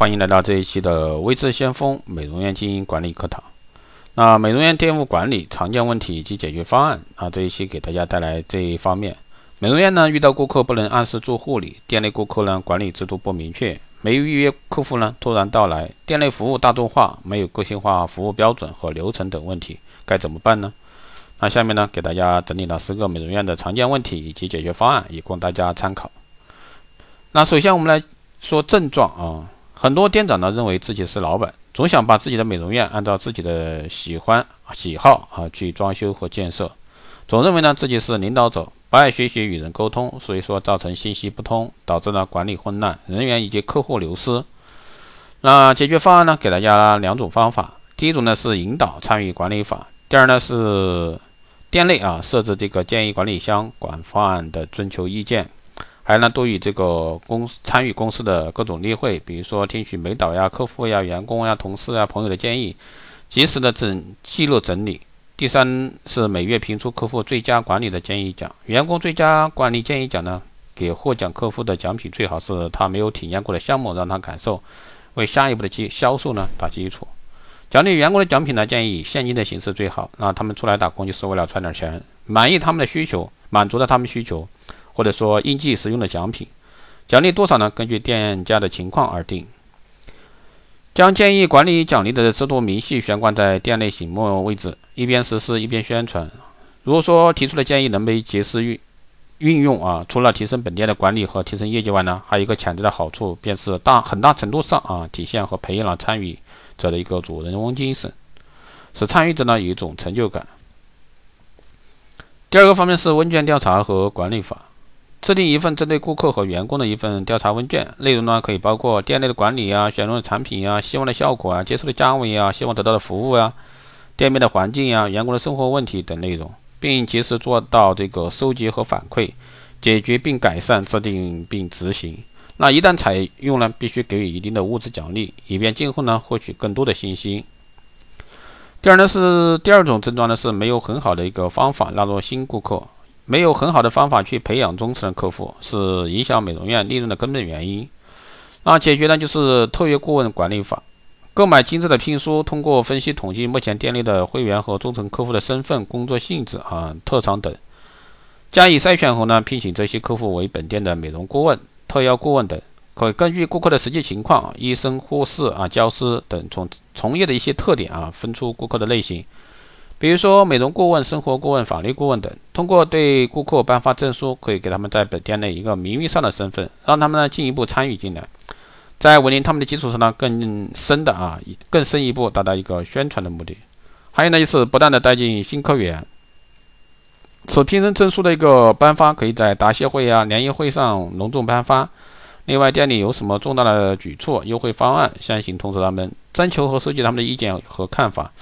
欢迎来到这一期的微智先锋美容院经营管理课堂。那美容院店务管理常见问题以及解决方案啊，这一期给大家带来这一方面。美容院呢，遇到顾客不能按时做护理，店内顾客呢管理制度不明确，没预约客户呢突然到来，店内服务大众化，没有个性化服务标准和流程等问题，该怎么办呢？那下面呢，给大家整理了十个美容院的常见问题以及解决方案，以供大家参考。那首先我们来说症状啊，很多店长呢认为自己是老板，总想把自己的美容院按照自己的喜欢喜好啊去装修和建设，总认为呢自己是领导者，不爱学习与人沟通，所以说造成信息不通，导致了管理混乱，人员以及客户流失。那解决方案呢，给大家两种方法，第一种呢是引导参与管理法，第二呢是。店内啊，设置这个建议管理箱，广泛的征求意见，还有呢，多与这个公司参与公司的各种例会，比如说听取美导呀、客户呀、员工呀、同事啊、朋友的建议，及时的整记录整理。第三是每月评出客户最佳管理的建议奖，员工最佳管理建议奖呢，给获奖客户的奖品最好是他没有体验过的项目，让他感受，为下一步的基销售呢打基础。奖励员工的奖品呢，建议以现金的形式最好。那他们出来打工就是为了赚点钱，满意他们的需求，满足了他们需求，或者说应季使用的奖品。奖励多少呢？根据店家的情况而定。将建议管理奖励的制度明细悬挂在店内醒目位置，一边实施一边宣传。如果说提出的建议能被及时运运用啊，除了提升本店的管理和提升业绩外呢，还有一个潜在的好处，便是大很大程度上啊，体现和培养了参与。者的一个主人翁精神，使参与者呢有一种成就感。第二个方面是问卷调查和管理法，制定一份针对顾客和员工的一份调查问卷，内容呢可以包括店内的管理啊、选用的产品呀、希望的效果啊、接受的价位啊、希望得到的服务啊、店面的环境呀、员工的生活问题等内容，并及时做到这个收集和反馈，解决并改善，制定并执行。那一旦采用呢，必须给予一定的物质奖励，以便今后呢获取更多的信息。第二呢是第二种症状呢是没有很好的一个方法纳入新顾客，没有很好的方法去培养忠诚的客户，是影响美容院利润的根本原因。那解决呢就是特约顾问管理法，购买精致的聘书，通过分析统计目前店内的会员和忠诚客户的身份、工作性质啊、特长等，加以筛选后呢，聘请这些客户为本店的美容顾问。特邀顾问等，可根据顾客的实际情况、医生、护士啊、教师等从从业的一些特点啊，分出顾客的类型。比如说美容顾问、生活顾问、法律顾问等。通过对顾客颁发证书，可以给他们在本店内一个名誉上的身份，让他们呢进一步参与进来，在稳定他们的基础上呢，更深的啊，更深一步达到一个宣传的目的。还有呢，就是不断的带进新客源。此聘任证书的一个颁发，可以在答谢会啊、联谊会上隆重颁发。另外，店里有什么重大的举措、优惠方案，先行通知他们，征求和收集他们的意见和看法，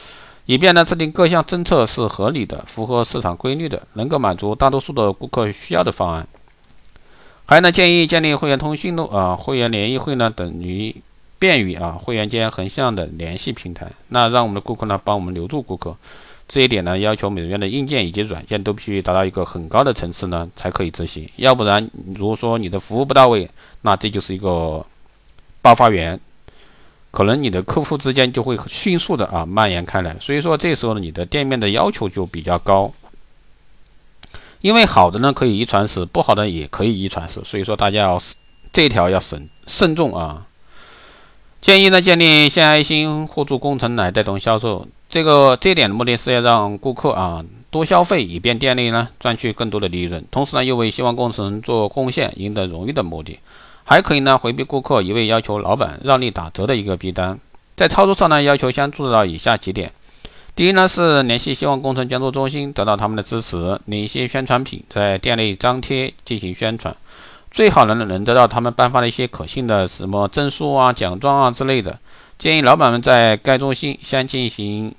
以便呢制定各项政策是合理的、符合市场规律的，能够满足大多数的顾客需要的方案。还有呢，建议建立会员通讯录啊、会员联谊会呢等于便于啊会员间横向的联系平台，那让我们的顾客呢帮我们留住顾客。这一点呢，要求美容院的硬件以及软件都必须达到一个很高的层次呢，才可以执行。要不然，如果说你的服务不到位，那这就是一个爆发源，可能你的客户之间就会迅速的啊蔓延开来。所以说，这时候呢，你的店面的要求就比较高。因为好的呢可以遗传史，不好的也可以遗传史。所以说，大家要这一条要慎慎重啊。建议呢，建立献爱心、互助工程来带动销售。这个这点的目的是要让顾客啊多消费，以便店内呢赚取更多的利润。同时呢，又为希望工程做贡献、赢得荣誉的目的。还可以呢回避顾客一味要求老板让利打折的一个逼单。在操作上呢，要求先注意到以下几点：第一呢是联系希望工程捐助中心，得到他们的支持，领一些宣传品在店内张贴进行宣传。最好能能得到他们颁发的一些可信的什么证书啊、奖状啊之类的。建议老板们在该中心先进行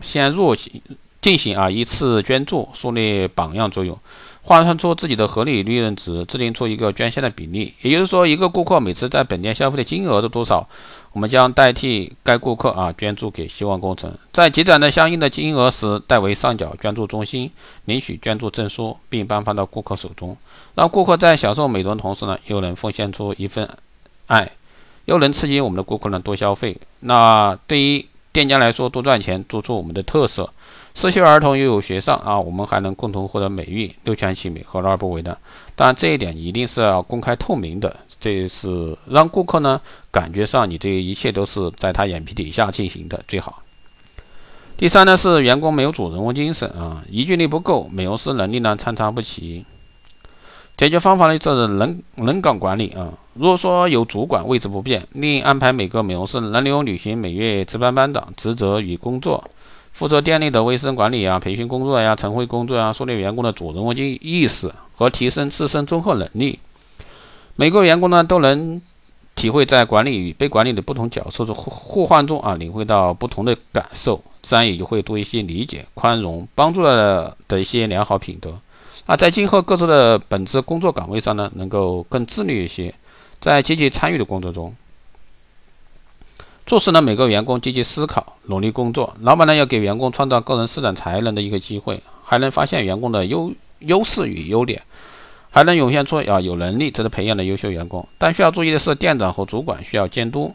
先入行进行啊一次捐助，树立榜样作用，换算出自己的合理利润值，制定出一个捐献的比例。也就是说，一个顾客每次在本店消费的金额是多少，我们将代替该顾客啊捐助给希望工程。在积攒的相应的金额时，代为上缴捐助中心，领取捐助证书，并颁发到顾客手中。让顾客在享受美容的同时呢，又能奉献出一份爱。又能刺激我们的顾客呢多消费。那对于店家来说，多赚钱，做出我们的特色，失学儿童又有学上啊，我们还能共同获得美誉，六全其美，何乐而不为呢？当然，这一点一定是要公开透明的，这是让顾客呢感觉上你这一切都是在他眼皮底下进行的最好。第三呢是员工没有主人翁精神啊，凝聚力不够，美容师能力呢参差不齐。解决方法呢就是人人岗管理啊。如果说有主管位置不变，另安排每个美容师轮流履行每月值班班长职责与工作，负责店内的卫生管理啊、培训工作呀、晨会工作啊，树立员工的主人翁意识和提升自身综合能力。每个员工呢都能。体会在管理与被管理的不同角色的互互换中啊，领会到不同的感受，自然也就会多一些理解、宽容、帮助的的一些良好品德。那，在今后各自的本职工作岗位上呢，能够更自律一些，在积极参与的工作中，促使呢每个员工积极思考、努力工作。老板呢要给员工创造个人施展才能的一个机会，还能发现员工的优优势与优点。还能涌现出啊有能力值得培养的优秀员工，但需要注意的是，店长和主管需要监督。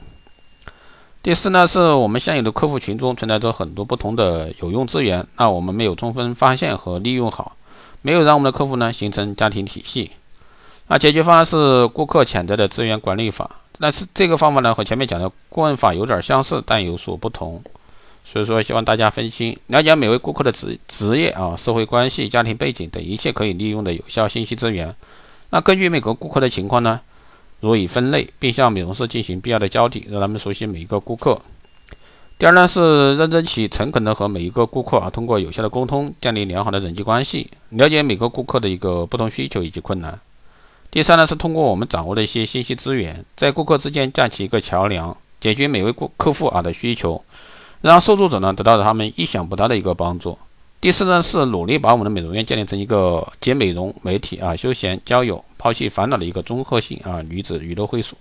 第四呢，是我们现有的客户群中存在着很多不同的有用资源，那我们没有充分发现和利用好，没有让我们的客户呢形成家庭体系。那解决方案是顾客潜在的资源管理法，但是这个方法呢和前面讲的顾问法有点相似，但有所不同。所以说，希望大家分析了解每位顾客的职职业啊、社会关系、家庭背景等一切可以利用的有效信息资源。那根据每个顾客的情况呢，如以分类，并向美容师进行必要的交底，让他们熟悉每一个顾客。第二呢，是认真且诚恳的和每一个顾客啊，通过有效的沟通，建立良好的人际关系，了解每个顾客的一个不同需求以及困难。第三呢，是通过我们掌握的一些信息资源，在顾客之间架起一个桥梁，解决每位顾客户啊的需求。让受助者呢得到他们意想不到的一个帮助。第四呢是努力把我们的美容院建立成一个集美容、媒体啊、休闲、交友、抛弃烦恼的一个综合性啊女子娱乐会所。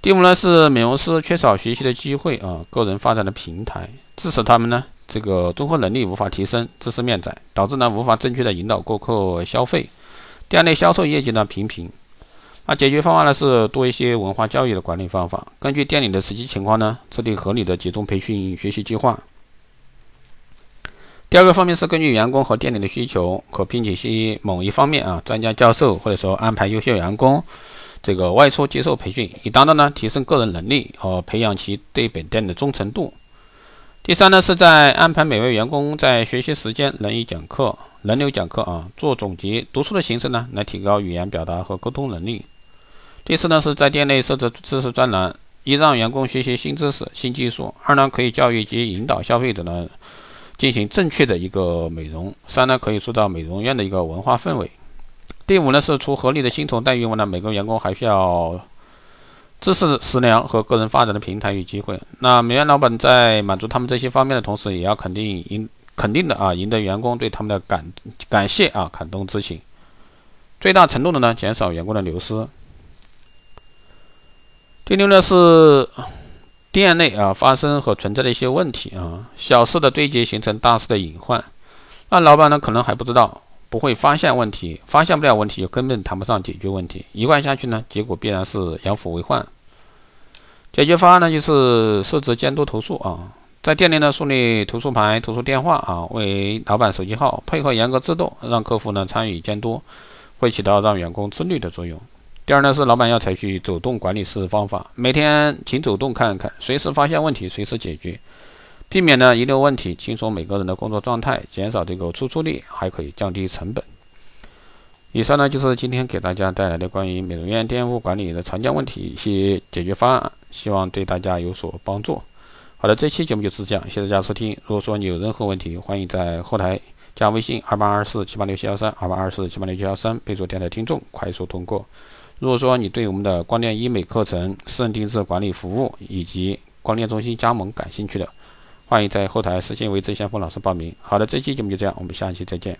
第五呢是美容师缺少学习的机会啊，个人发展的平台，致使他们呢这个综合能力无法提升，知识面窄，导致呢无法正确的引导顾客消费，店内销售业绩呢平平。那解决方案呢是多一些文化教育的管理方法，根据店里的实际情况呢，制定合理的集中培训学习计划。第二个方面是根据员工和店里的需求，可聘请些某一方面啊专家教授，或者说安排优秀员工这个外出接受培训，以达到呢提升个人能力和培养其对本店的忠诚度。第三呢是在安排每位员工在学习时间能以讲课、轮流讲课啊，做总结、读书的形式呢，来提高语言表达和沟通能力。第四呢，是在店内设置知识专栏，一让员工学习新知识、新技术；二呢，可以教育及引导消费者呢进行正确的一个美容；三呢，可以塑造美容院的一个文化氛围。第五呢，是除合理的薪酬待遇外呢，每个员工还需要知识食粮和个人发展的平台与机会。那美院老板在满足他们这些方面的同时，也要肯定赢肯定的啊，赢得员工对他们的感感谢啊，感动之情，最大程度的呢减少员工的流失。第六呢是店内啊发生和存在的一些问题啊，小事的堆积形成大事的隐患，那老板呢可能还不知道，不会发现问题，发现不了问题就根本谈不上解决问题，一贯下去呢，结果必然是养虎为患。解决方案呢就是设置监督投诉啊，在店内呢树立投诉牌、投诉电话啊，为老板手机号，配合严格制度，让客户呢参与监督，会起到让员工自律的作用。第二呢是老板要采取走动管理式方法，每天请走动看看，随时发现问题随时解决，避免呢遗留问题，轻松每个人的工作状态，减少这个出错率，还可以降低成本。以上呢就是今天给大家带来的关于美容院店务管理的常见问题一些解决方案，希望对大家有所帮助。好的，这期节目就是这样，谢谢大家收听。如果说你有任何问题，欢迎在后台加微信二八二四七八六七幺三二八二四七八六七幺三，备注电台听众，快速通过。如果说你对我们的光电医美课程、私人定制管理服务以及光电中心加盟感兴趣的，欢迎在后台私信为郑先锋老师报名。好的，这期节目就这样，我们下期再见。